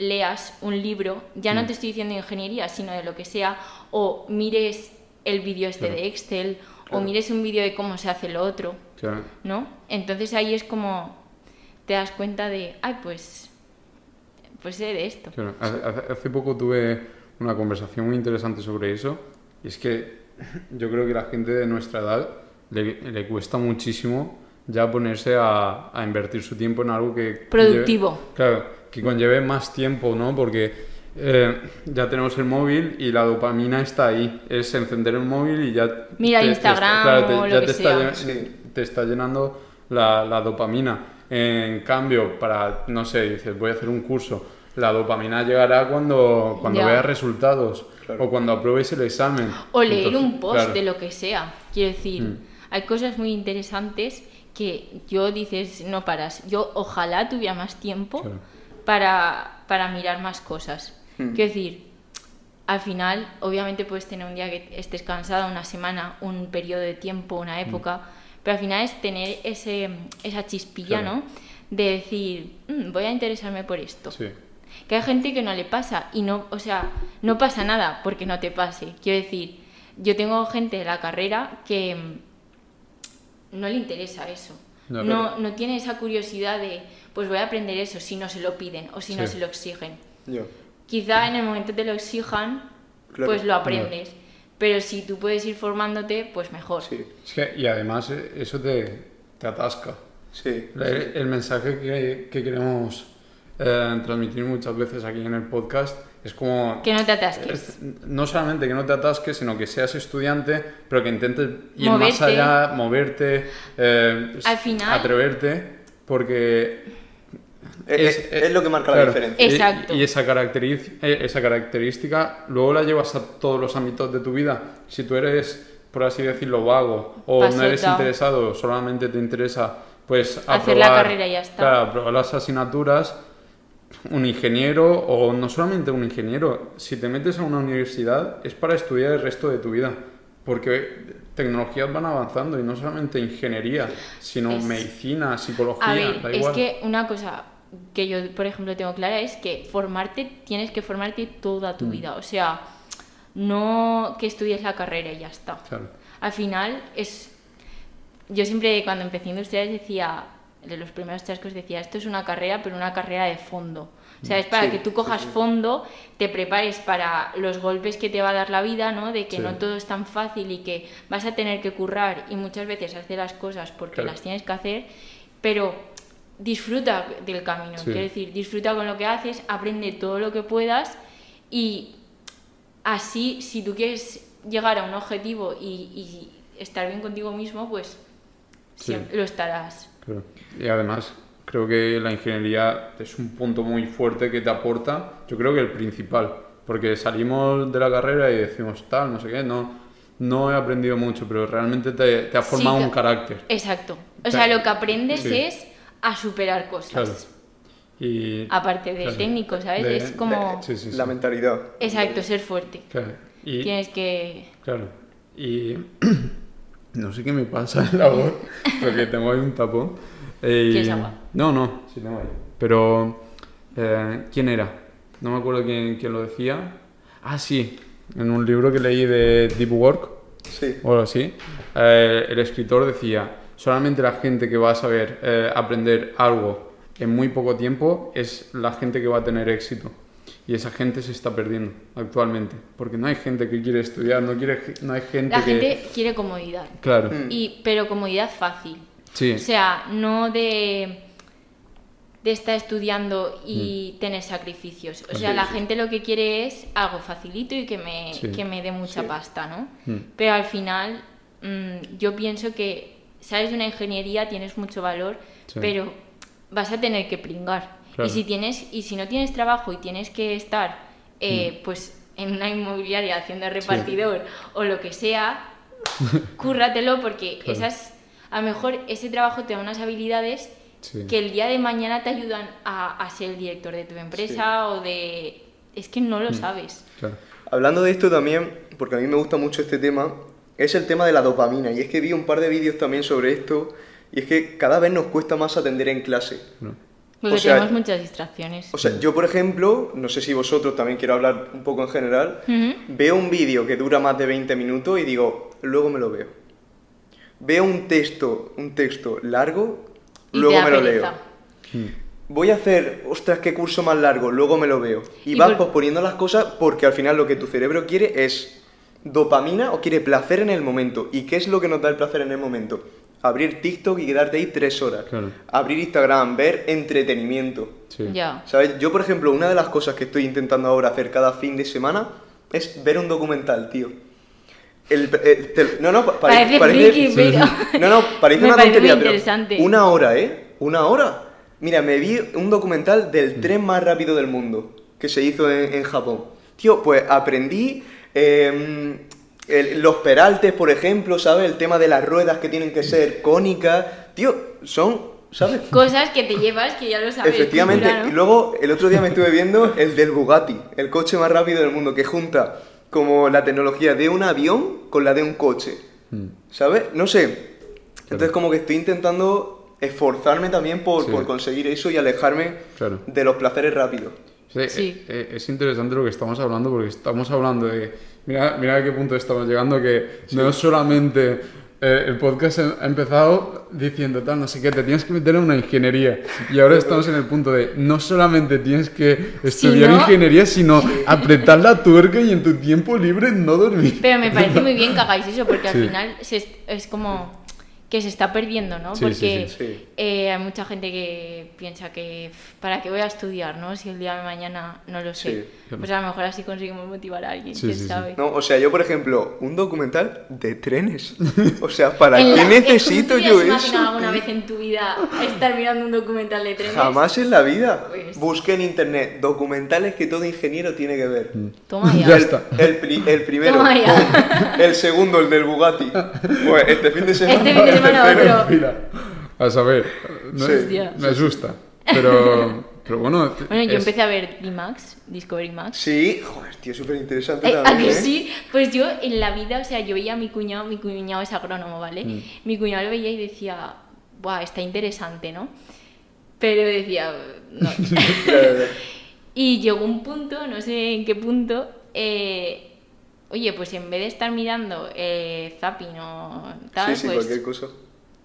leas un libro, ya Mm. no te estoy diciendo de ingeniería, sino de lo que sea, o mires el vídeo este Claro. de Excel, o mires un vídeo de cómo se hace lo otro, Claro. ¿no? Entonces ahí es como te das cuenta de, ay, pues, pues sé de esto. Hace, poco tuve una conversación muy interesante sobre eso y es que (laughs) yo creo que la gente de nuestra edad le, le cuesta muchísimo ya ponerse a, a invertir su tiempo en algo que... Productivo. claro, que conlleve más tiempo, ¿no? Porque eh, ya tenemos el móvil y la dopamina está ahí. Es encender el móvil y ya... Mira te- te Instagram está- claro, te- o lo ya que está, sea. llen- Sí. te está llenando la, la dopamina. En cambio, para, no sé, dices, voy a hacer un curso, la dopamina llegará cuando, cuando Ya. veas resultados Claro. o cuando apruebes el examen. O leer Entonces, un post claro, de lo que sea. Quiero decir, Mm. hay cosas muy interesantes que yo dices, no paras. Yo ojalá tuviera más tiempo Claro. Para, para mirar más cosas. Mm. Quiero decir, al final, obviamente puedes tener un día que estés cansada, una semana, un periodo de tiempo, una época, pero al final es tener ese, esa chispilla, Claro. ¿no? De decir, "Mm, voy a interesarme por esto. Sí, Que hay gente que no le pasa y no, o sea, no pasa nada porque no te pase. Quiero decir, yo tengo gente de la carrera que mm, no le interesa eso. No, no tiene esa curiosidad de, pues voy a aprender eso si no se lo piden o si no se lo exigen. Yo. Quizá en el momento que te lo exijan, Claro. pues lo aprendes. Pero si tú puedes ir formándote, pues mejor. Sí, Es que, y además eh, eso te, te atasca. sí. El, el mensaje que, que queremos eh, transmitir muchas veces aquí en el podcast es como... Que no te atasques. es- no solamente que no te atasques, sino que seas estudiante, pero que intentes ir más allá, moverte, eh, Al final- atreverte, porque Es, es- es lo que marca la diferencia. Exacto. Y, esa, caracteriz- eh, esa característica luego la llevas a todos los ámbitos de tu vida. Si tú eres por así decirlo, vago o no eres interesado, solamente te interesa pues Hacer la carrera y ya está. Claro, aprobar las asignaturas, un ingeniero o no solamente un ingeniero, si te metes a una universidad es para estudiar el resto de tu vida, porque tecnologías van avanzando y no solamente ingeniería, sino Es- medicina, psicología, A ver, da es que una cosa que yo, por ejemplo, tengo clara es que formarte, tienes que formarte toda Mm. tu vida. O sea, no que estudies la carrera y ya está. Claro. Al final es... Yo siempre cuando empecé industriales decía, de los primeros chascos decía, esto es una carrera, pero una carrera de fondo. O sea, es para Sí, que tú cojas sí. fondo, te prepares para los golpes que te va a dar la vida, ¿no? De que no todo es tan fácil y que vas a tener que currar y muchas veces hacer las cosas porque Claro. las tienes que hacer, pero disfruta del camino. Quiero decir, disfruta con lo que haces, aprende todo lo que puedas y así, si tú quieres llegar a un objetivo y, y estar bien contigo mismo, pues lo estarás. Claro. Y además, creo que la ingeniería es un punto muy fuerte que te aporta, yo creo que el principal, porque salimos de la carrera y decimos tal, no sé qué, no, no he aprendido mucho, pero realmente te, te ha formado un carácter. Exacto. O sea, lo que aprendes Sí. es a superar cosas. Claro. Y, Aparte de Claro. técnico, ¿sabes? De- es como... sí, sí, sí. La mentalidad. Exacto, ser fuerte. Claro. Y, Tienes que... Claro. Y (clears throat) (clears throat) no sé qué me pasa en la voz, porque tengo ahí un tapón. Eh, ¿Quieres agua? No, no, sí tengo ahí. Pero, eh, ¿quién era? No me acuerdo quién, quién lo decía. Ah, sí, en un libro que leí de Deep Work, Sí. o algo así, eh, el escritor decía, solamente la gente que va a saber eh, aprender algo en muy poco tiempo es la gente que va a tener éxito. Y esa gente se está perdiendo actualmente, porque no hay gente que quiere estudiar, no, quiere, no hay gente La que... gente quiere comodidad. Claro, Mm. Y, pero comodidad fácil. sí, O sea, no de, de estar estudiando y tener sacrificios. O sea, Mm. Sí, la sí. gente lo que quiere es algo facilito y que me, Sí. que me dé mucha Sí. pasta, ¿no? Mm. Pero al final, mm, yo pienso que sales de una ingeniería, tienes mucho valor, Sí. pero vas a tener que pringar. Claro. Y, si tienes, y si no tienes trabajo y tienes que estar, eh, Mm. pues en una inmobiliaria haciendo repartidor o lo que sea, (laughs) cúrratelo porque Claro. esas, a lo mejor ese trabajo te da unas habilidades Sí. que el día de mañana te ayudan a, a ser el director de tu empresa o de... Es que no Mm. lo sabes. claro. Hablando de esto también, porque a mí me gusta mucho este tema, es el tema de la dopamina. Y es que vi un par de vídeos también sobre esto, y es que cada vez nos cuesta más atender en clase. Porque O sea, tenemos muchas distracciones. O sea, yo por ejemplo, no sé si vosotros también quiero hablar un poco en general, veo un vídeo que dura más de 20 minutos y digo, luego me lo veo. Veo un texto, un texto largo, Y luego me lo leo. Voy a hacer, ostras, qué curso más largo, luego me lo veo. Y, Y vas por- posponiendo las cosas porque al final lo que tu cerebro quiere es dopamina o quiere placer en el momento. ¿Y qué es lo que nos da el placer en el momento? Abrir TikTok y quedarte ahí tres horas. Claro. Abrir Instagram, ver entretenimiento. Sí. Ya. ¿Sabes? Yo, por ejemplo, una de las cosas que estoy intentando ahora hacer cada fin de semana es ver un documental, tío. El, el- te- no, no, pa- pare- Parece friki, pero- No, no, parece (laughs) una parece tontería, pero una hora, ¿eh? Una hora. Mira, me vi un documental del tren más rápido del mundo que se hizo en, en Japón. Tío, pues aprendí eh, el- los peraltes, por ejemplo, ¿sabes? El tema de las ruedas que tienen que ser cónicas. Tío, son, ¿sabes? Cosas que te llevas que ya lo sabes. Efectivamente, cultura, ¿no? y luego el otro día me estuve viendo el del Bugatti, el coche más rápido del mundo, que junta como la tecnología de un avión con la de un coche. Mm. ¿Sabes? No sé. Entonces como que estoy intentando esforzarme también por, Sí. por conseguir eso y alejarme Claro. de los placeres rápidos. Sí, Sí. eh, eh, es interesante lo que estamos hablando porque estamos hablando de... Mira, mira a qué punto estamos llegando, que no solamente eh, el podcast ha empezado diciendo tal, no sé qué, te tienes que meter en una ingeniería. Y ahora estamos en el punto de no solamente tienes que estudiar no- ingeniería, sino apretar la tuerca y en tu tiempo libre no dormir. Pero me parece (laughs) muy bien que hagáis eso, porque al Sí. final es, es como que se está perdiendo, ¿no? Sí, Porque sí, sí. eh, hay mucha gente que piensa que "Pf, ¿para qué voy a estudiar, no? Si el día de mañana no lo sé. Sí. Pues a lo mejor así conseguimos motivar a alguien, Sí, quién sí, sí. sabe. No, o sea, yo, por ejemplo, un documental de trenes. (laughs) O sea, ¿para En qué la- necesito ¿tú te yo has eso? imaginado alguna vez en tu vida estar mirando un documental de trenes? Jamás en la vida. Pues- Busqué en internet documentales que todo ingeniero tiene que ver. Toma ya. Ya el, está. El, pri- el primero, Toma ya. el segundo, el del Bugatti. Pues este fin de semana. Este fin de semana otro. A saber, no- Sí. Me asusta. Pero, pero bueno. Bueno, yo es- empecé a ver D-Max, Discovery Max. Sí, joder, tío, súper interesante Eh, ¿A también. que ¿eh? sí? Pues yo en la vida, o sea, yo veía a mi cuñado, mi cuñado es agrónomo, ¿vale? Mm. Mi cuñado lo veía y decía, ¡buah, está interesante, ¿no? Pero decía, no. (laughs) Y llegó un punto, no sé en qué punto, eh, oye, pues en vez de estar mirando eh, zapping o tal, Sí, sí, pues, cualquier cosa.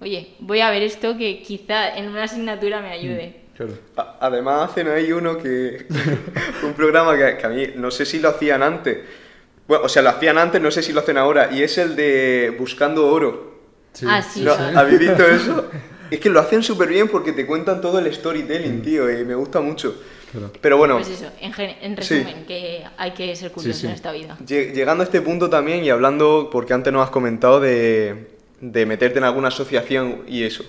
oye, voy a ver esto que quizá en una asignatura me ayude. Claro. A- Además hacen ahí uno que... (laughs) un programa que, que a mí no sé si lo hacían antes. Bueno, o sea, lo hacían antes, no sé si lo hacen ahora. Y es el de Buscando Oro. Sí, Ah, sí, ¿No? sí. ¿Habéis visto eso? Es que lo hacen súper bien porque te cuentan todo el storytelling, tío, y me gusta mucho. Claro. Pero bueno, Pues eso, en, en Sí. resumen, que hay que ser curioso sí. en esta vida. lle- llegando a este punto también y hablando, porque antes nos has comentado de, de meterte en alguna asociación y eso.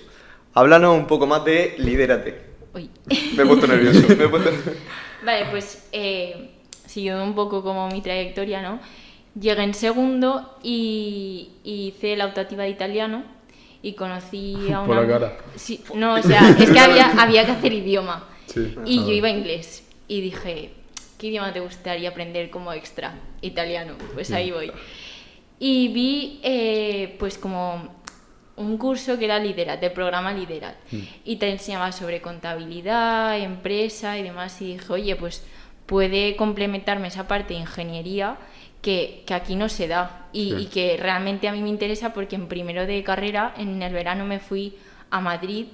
Háblanos un poco más de Lidérate. Uy. Me he puesto (laughs) nervioso. me he puesto- Vale, pues eh, siguiendo un poco como mi trayectoria, ¿no? Llegué en segundo y, y hice la optativa de italiano y conocí a una... (laughs) Por la cara. Sí, no, o (laughs) sea, es que había, había que hacer idioma. Sí. Y yo iba a inglés y dije, ¿qué idioma te gustaría aprender como extra? Italiano, pues ahí voy. Y vi eh, pues como un curso que era Liderat, del programa Liderat. Y te enseñaba sobre contabilidad, empresa y demás. Y dije, oye, pues puede complementarme esa parte de ingeniería que, que aquí no se da y, Sí. y que realmente a mí me interesa porque en primero de carrera, en el verano me fui a Madrid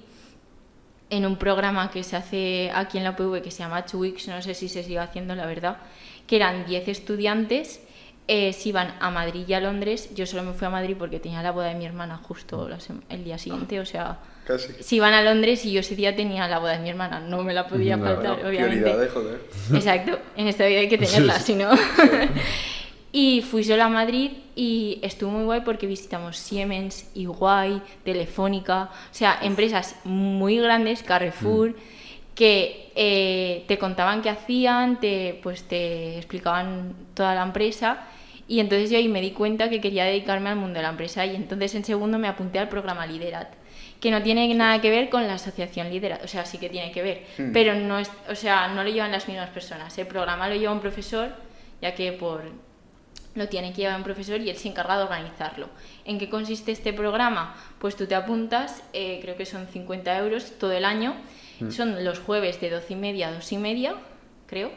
en un programa que se hace aquí en la UPV que se llama Two Weeks, no sé si se sigue haciendo la verdad, que eran 10 estudiantes, eh, se iban a Madrid y a Londres, yo solo me fui a Madrid porque tenía la boda de mi hermana justo el día siguiente, o sea, Casi. se iban a Londres y yo ese día tenía la boda de mi hermana, no me la podía (laughs) No, faltar, Bueno, obviamente. joder. Exacto, en esta vida hay que tenerla, (laughs) si no. (laughs) y fui sola a Madrid y estuvo muy guay porque visitamos Siemens, Iguay, Telefónica, o sea, empresas muy grandes, Carrefour, que eh, te contaban qué hacían, te, pues te explicaban toda la empresa. Y entonces yo ahí me di cuenta que quería dedicarme al mundo de la empresa y entonces en segundo me apunté al programa Liderat, que no tiene nada que ver con la asociación Liderat, o sea, sí que tiene que ver, Hmm. pero no es, o sea, no lo llevan las mismas personas. El programa lo lleva un profesor, ya que por lo tiene que llevar un profesor y él se encarga de organizarlo. ¿En qué consiste este programa? Pues tú te apuntas, eh, creo que son 50 euros todo el año, son los jueves de 12 y media a 2 y media, creo,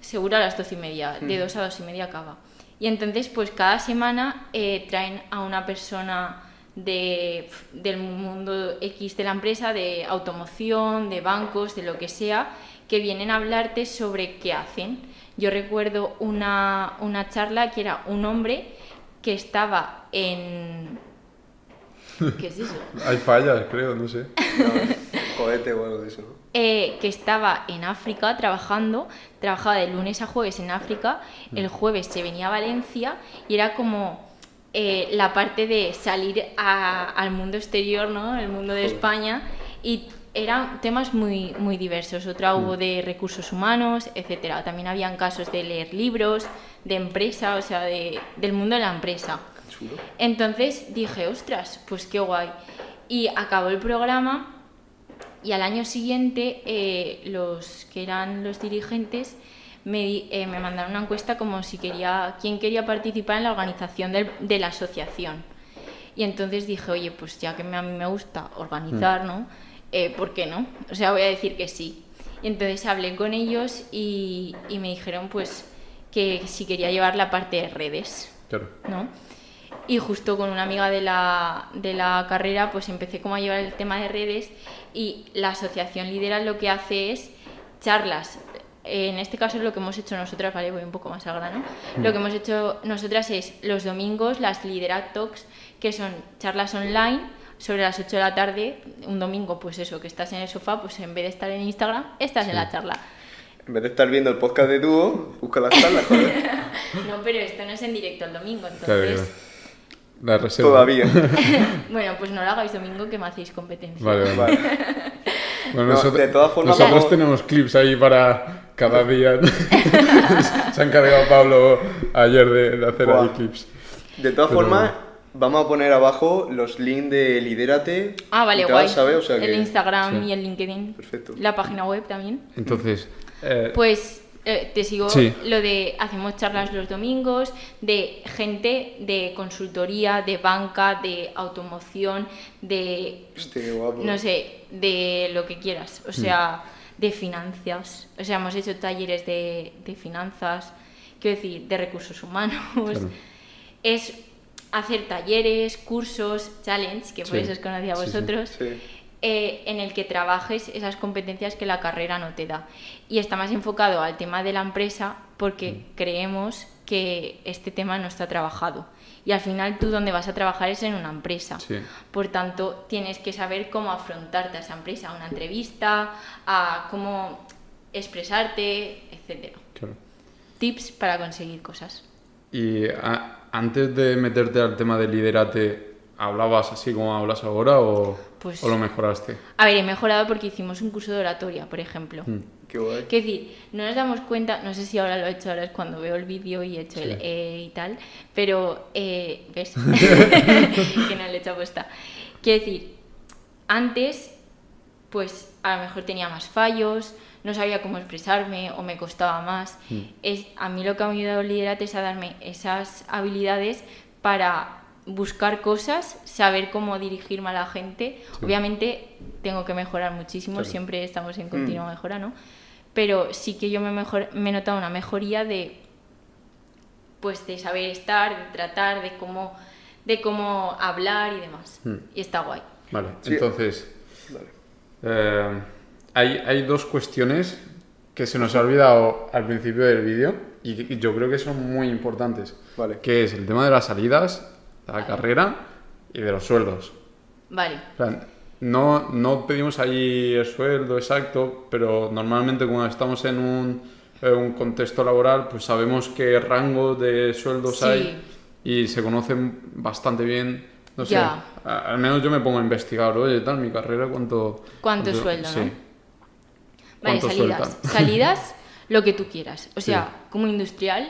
seguro a las 12 y media, de 2 a 2 y media acaba. Y entonces, pues cada semana eh, traen a una persona de, del mundo X de la empresa, de automoción, de bancos, de lo que sea, que vienen a hablarte sobre qué hacen. Yo recuerdo una, una charla que era un hombre que estaba en... ¿Qué es eso? (laughs) Hay fallas, creo, no sé. No, cohete o algo de eso. ¿no? eh, que estaba en África trabajando, trabajaba de lunes a jueves en África, el jueves se venía a Valencia y era como eh, la parte de salir a- al mundo exterior, ¿no? El mundo de Joder. España y eran temas muy, muy diversos. Otra hubo de recursos humanos, etcétera. También habían casos de leer libros, de empresa, o sea, de- del mundo de la empresa. Entonces dije, ostras, pues qué guay. Y acabó el programa y al año siguiente eh, los que eran los dirigentes me, eh, me mandaron una encuesta como si quería, quién quería participar en la organización del- de la asociación. Y entonces dije, oye, pues ya que me- a mí me gusta organizar, ¿no? Eh, ¿Por qué no? O sea, voy a decir que sí. Y entonces hablé con ellos y, y me dijeron, pues, que si quería llevar la parte de redes. Claro. ¿no? Y justo con una amiga de la, de la carrera, pues empecé como a llevar el tema de redes y la asociación Lidera lo que hace es charlas. En este caso lo que hemos hecho nosotras, vale, voy un poco más al grano. Lo que hemos hecho nosotras es los domingos las Lidera Talks, que son charlas online sobre las 8 de la tarde, un domingo, pues eso, que estás en el sofá, pues en vez de estar en Instagram, estás en la charla. En vez de estar viendo el podcast de dúo, busca las charlas, joder. (laughs) No, pero esto no es en directo el domingo, entonces... claro. La reserva. Todavía. (laughs) Bueno, pues no lo hagáis domingo que me hacéis competencia. Vale, vale. Vale. Bueno, No, nosotros, de todas formas, nosotros vamos- tenemos clips ahí para cada día. (laughs) Se ha encargado Pablo ayer de, de hacer ahí clips. De todas Pero- formas, vamos a poner abajo los links de Lidérate. Ah, vale, guay. ¿sabes? O sea el que- Instagram sí. y el LinkedIn. Perfecto. La página web también. Entonces, eh, Pues eh, te sigo Sí. lo de hacemos charlas los domingos, de gente de consultoría, de banca, de automoción, de qué guapo. no sé, de lo que quieras. O sea, de finanzas. O sea, hemos hecho talleres de, de finanzas, quiero decir, de recursos humanos. Claro. Es hacer talleres, cursos, challenge, que por Sí. eso os conocí a Sí, sí. vosotros Sí. eh, en el que trabajes esas competencias que la carrera no te da. Y está más enfocado al tema de la empresa porque Mm. creemos que este tema no está trabajado. Y al final tú donde vas a trabajar es en una empresa. Sí. Por tanto, tienes que saber cómo afrontarte a esa empresa, a una entrevista, a cómo expresarte, etc. claro. Tips para conseguir cosas. Y a- antes de meterte al tema de liderate, ¿hablabas así como hablas ahora o, Pues- o lo mejoraste? A ver, he mejorado porque hicimos un curso de oratoria, por ejemplo. Mm. Qué guay. Quiero decir, no nos damos cuenta, no sé si ahora lo he hecho, ahora es cuando veo el vídeo y he hecho el eh y tal, pero, eh, ¿ves? (laughs) (laughs) que no le he hecho apuesta. Quiero decir, antes, pues a lo mejor tenía más fallos, no sabía cómo expresarme o me costaba más. Mm. Es, a mí lo que me ha ayudado Liderate es a darme esas habilidades para buscar cosas, saber cómo dirigirme a la gente. Sí. Obviamente tengo que mejorar muchísimo, Claro. siempre estamos en continua mejora, ¿no? Pero sí que yo me, mejor, me he notado una mejoría de pues de saber estar, de tratar, de cómo, de cómo hablar y demás. Mm. Y está guay. Vale, Sí. entonces, Dale. eh, hay, hay dos cuestiones que se nos ha olvidado al principio del vídeo y que yo creo que son muy importantes. Vale. Que es el tema de las salidas, de la Vale. carrera y de los sueldos. Vale. No, no pedimos ahí el sueldo exacto, pero normalmente cuando estamos en un, en un contexto laboral, pues sabemos qué rango de sueldos Sí. hay y se conocen bastante bien. No sé, Ya. a- al menos yo me pongo a investigar, oye, tal, mi carrera, ¿cuánto... ¿Cuánto sueldo, sí. no? Vale, ¿Cuánto salidas. sueltan? (laughs) Salidas, lo que tú quieras. O sea, Sí. como industrial,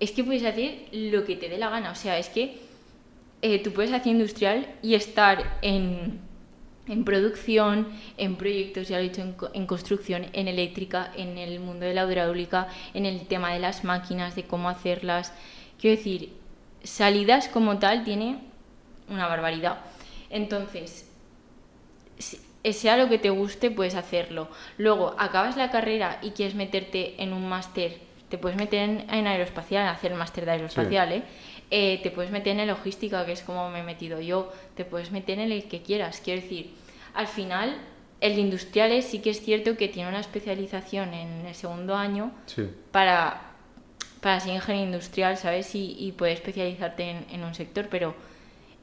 es que puedes hacer lo que te dé la gana. O sea, es que eh, tú puedes hacer industrial y estar en, en producción, en proyectos, ya lo he dicho, en, en construcción, en eléctrica, en el mundo de la hidráulica, en el tema de las máquinas, de cómo hacerlas. Quiero decir, salidas como tal tiene una barbaridad. Entonces, sea lo que te guste, puedes hacerlo. Luego, acabas la carrera y quieres meterte en un máster, te puedes meter en, en aeroespacial, hacer el máster de aeroespacial, ¿eh? Eh, Te puedes meter en logística, que es como me he metido yo, te puedes meter en el que quieras. Quiero decir, al final, el de industriales sí que es cierto que tiene una especialización en el segundo año Sí, para, para ser ingeniero industrial, ¿sabes? Y, y poder especializarte en, en un sector, pero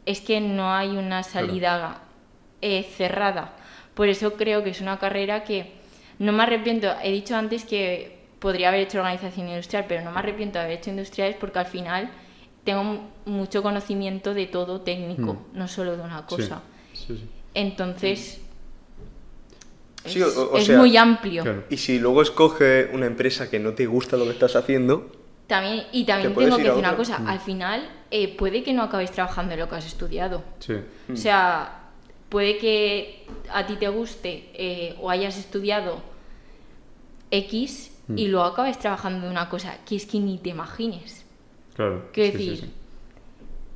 es que no hay una salida eh, cerrada. Por eso creo que es una carrera que no me arrepiento. He dicho antes que podría haber hecho organización industrial, pero no me arrepiento de haber hecho industriales porque al final tengo mu- mucho conocimiento de todo técnico, Mm. no solo de una cosa. sí, sí. Entonces, Sí, es, o- o es sea, muy amplio. Claro. Y si luego escoges una empresa que no te gusta lo que estás haciendo, También, y también Te tengo que decir una cosa, al final eh, puede que no acabes trabajando en lo que has estudiado. Sí, O sea, puede que a ti te guste eh, o hayas estudiado X y luego acabes trabajando de una cosa que es que ni te imagines. claro. Quiero sí, sí, decir, sí.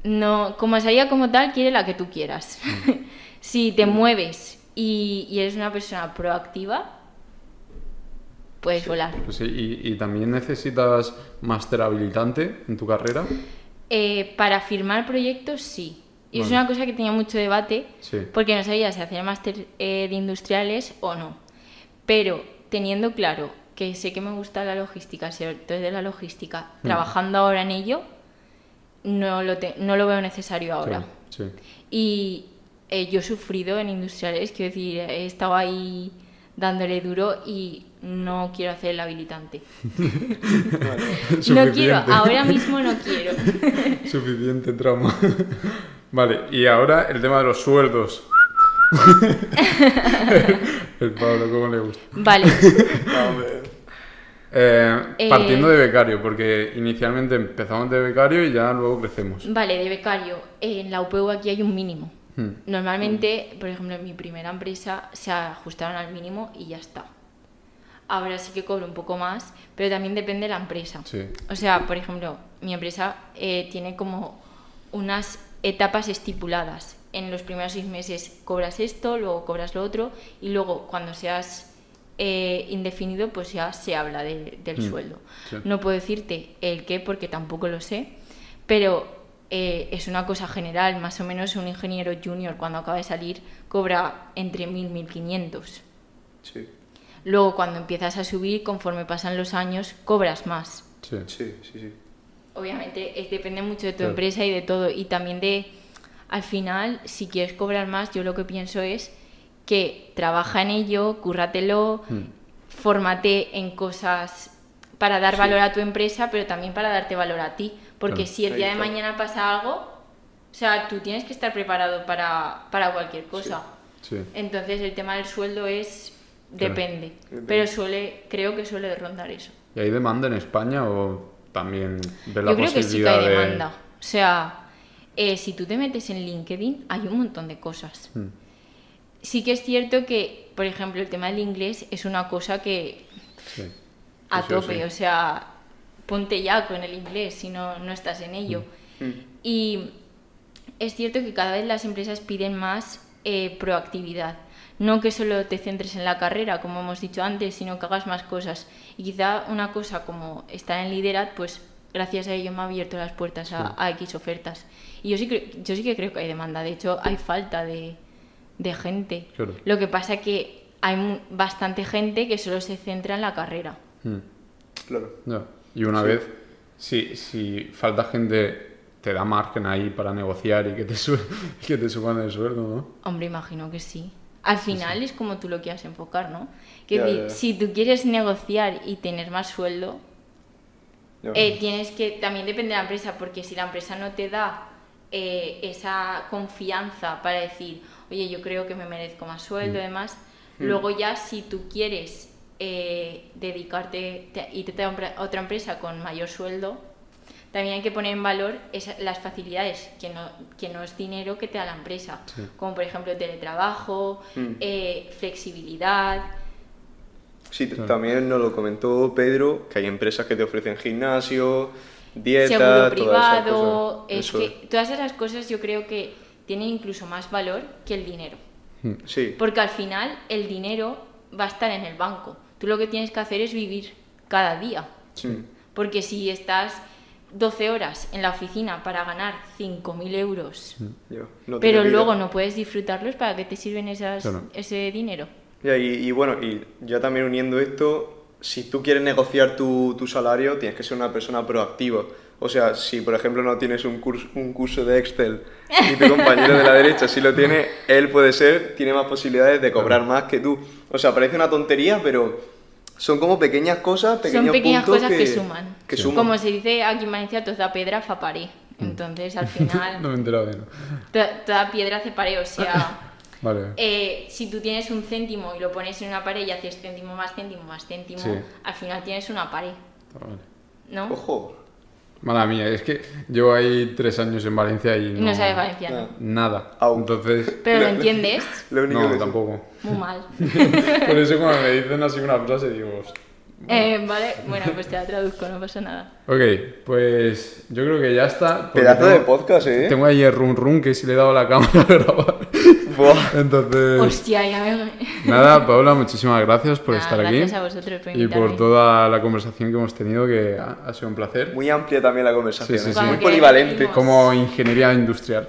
no, como salida como tal, quiere la que tú quieras. (laughs) si te mueves y, y eres una persona proactiva, puedes volar. Pues sí, y, y también necesitas máster habilitante en tu carrera. Eh, para firmar proyectos, sí. Y es una cosa que tenía mucho debate, Sí. porque no sabía si hacer máster eh, de industriales o no. Pero teniendo claro que sé que me gusta la logística, ser de la logística, Mm. trabajando ahora en ello, no lo, te- no lo veo necesario ahora. Sí. Y eh, yo he sufrido en industriales, quiero decir, he estado ahí dándole duro y no quiero hacer el habilitante. (laughs) (laughs) no quiero, ahora mismo no quiero. (laughs) Suficiente trauma. Vale, y ahora el tema de los sueldos. (laughs) el Pablo, ¿cómo le gusta? Vale. Eh, (laughs) Eh, partiendo de becario, porque inicialmente empezamos de becario y ya luego crecemos. vale, de becario. En la UPV aquí hay un mínimo. Hmm. Normalmente, por ejemplo, en mi primera empresa se ajustaron al mínimo y ya está. Ahora sí que cobro un poco más, pero también depende de la empresa. Sí. O sea, por ejemplo, mi empresa eh, tiene como unas etapas estipuladas. En los primeros seis meses cobras esto, luego cobras lo otro y luego cuando seas eh, indefinido pues ya se habla de- del Mm, sueldo. sí. No puedo decirte el qué porque tampoco lo sé, pero eh, es una cosa general. Más o menos un ingeniero junior cuando acaba de salir cobra entre 1.000 y 1.500. Sí, Luego cuando empiezas a subir, conforme pasan los años, cobras más. Sí. sí, sí, sí. Obviamente es- depende mucho de tu Claro. empresa y de todo. Y también de, al final, si quieres cobrar más, yo lo que pienso es que trabaja en ello, cúrratelo, Mm. fórmate en cosas para dar valor a tu empresa, pero también para darte valor a ti. Porque Claro. si el día de mañana pasa algo, o sea, tú tienes que estar preparado para, para cualquier cosa. Sí. Entonces el tema del sueldo es... Depende. pero suele, creo que suele rondar eso. ¿Y hay demanda en España o también ves la Yo creo que sí que hay de- demanda. O sea, eh, si tú te metes en LinkedIn, hay un montón de cosas. Mm. Sí que es cierto que, por ejemplo, el tema del inglés es una cosa que Sí. a Sí, tope, sí. o sea, ponte ya con el inglés si no, no estás en ello. Mm. Y es cierto que cada vez las empresas piden más eh, proactividad. No que solo te centres en la carrera, como hemos dicho antes, sino que hagas más cosas. Y quizá una cosa como estar en Liderat, pues gracias a ello me ha abierto las puertas a, a X ofertas. Y yo sí, cre- yo sí que creo que hay demanda. De hecho, hay falta de, de gente. Claro. Lo que pasa que hay bastante gente que solo se centra en la carrera. Mm. Claro. Ya. Y una Sí. vez, si, si falta gente, te da margen ahí para negociar y que te, (laughs) su- que te suban el sueldo, ¿no? Hombre, imagino que sí. Al final es como tú lo quieras enfocar, ¿no? Que si tú quieres negociar y tener más sueldo, eh, tienes que también depende de la empresa, porque si la empresa no te da eh, esa confianza para decir, oye, yo creo que me merezco más sueldo y demás, Mm. luego ya si tú quieres eh, dedicarte, te- irte a otra- a otra empresa con mayor sueldo, también hay que poner en valor esa- las facilidades, que no, que no es dinero que te da la empresa, Sí. como por ejemplo teletrabajo, Mm. eh, flexibilidad. Sí, Claro. también nos lo comentó Pedro, que hay empresas que te ofrecen gimnasio, dieta, seguro todas esas privado, cosas. es Eso que todas esas cosas yo creo que tienen incluso más valor que el dinero, Mm. Sí, porque al final el dinero va a estar en el banco. Tú lo que tienes que hacer es vivir cada día, sí. porque si estás 12 horas en la oficina para ganar 5.000 euros, no tiene pero vida. luego no puedes disfrutarlos, ¿para qué te sirven esas, Claro. ese dinero? Ya, y, y bueno, y ya también uniendo esto, si tú quieres negociar tu, tu salario, tienes que ser una persona proactiva. O sea, si por ejemplo no tienes un curso, un curso de Excel y tu compañero de la derecha sí lo tiene, él puede ser, tiene más posibilidades de cobrar más que tú. O sea, parece una tontería, pero son como pequeñas cosas, pequeños Son pequeñas puntos cosas que, suman. que Sí. suman. Como se dice aquí en Valencia, toda piedra fa pared. Entonces, al (laughs) final, No me he enterado toda, toda piedra hace pared. O sea, (laughs) Vale. eh, si tú tienes un céntimo y lo pones en una pared y haces céntimo más céntimo más céntimo, Sí. al final tienes una pared, Vale. ¿no? Ojo. Mala mía, es que llevo ahí tres años en Valencia y no... no sabes valenciano. Nada. Au. Entonces... Pero lo (laughs) entiendes Lo único No, que tampoco. muy mal. (laughs) Por eso cuando me dicen así una frase digo... Eh, vale, bueno, pues te la traduzco, no pasa nada. Ok, pues yo creo que ya está. Pedazo tengo- de podcast, ¿eh? Tengo ahí el run run que si le he dado la cámara (laughs) a grabar. Entonces... Hostia, ya me... Nada, Paula, muchísimas gracias por Nada, estar aquí. gracias a vosotros por y por toda la conversación que hemos tenido, que ha, ha sido un placer. Muy amplia también la conversación, Sí, sí, ¿eh? sí. muy polivalente. Como ingeniería industrial.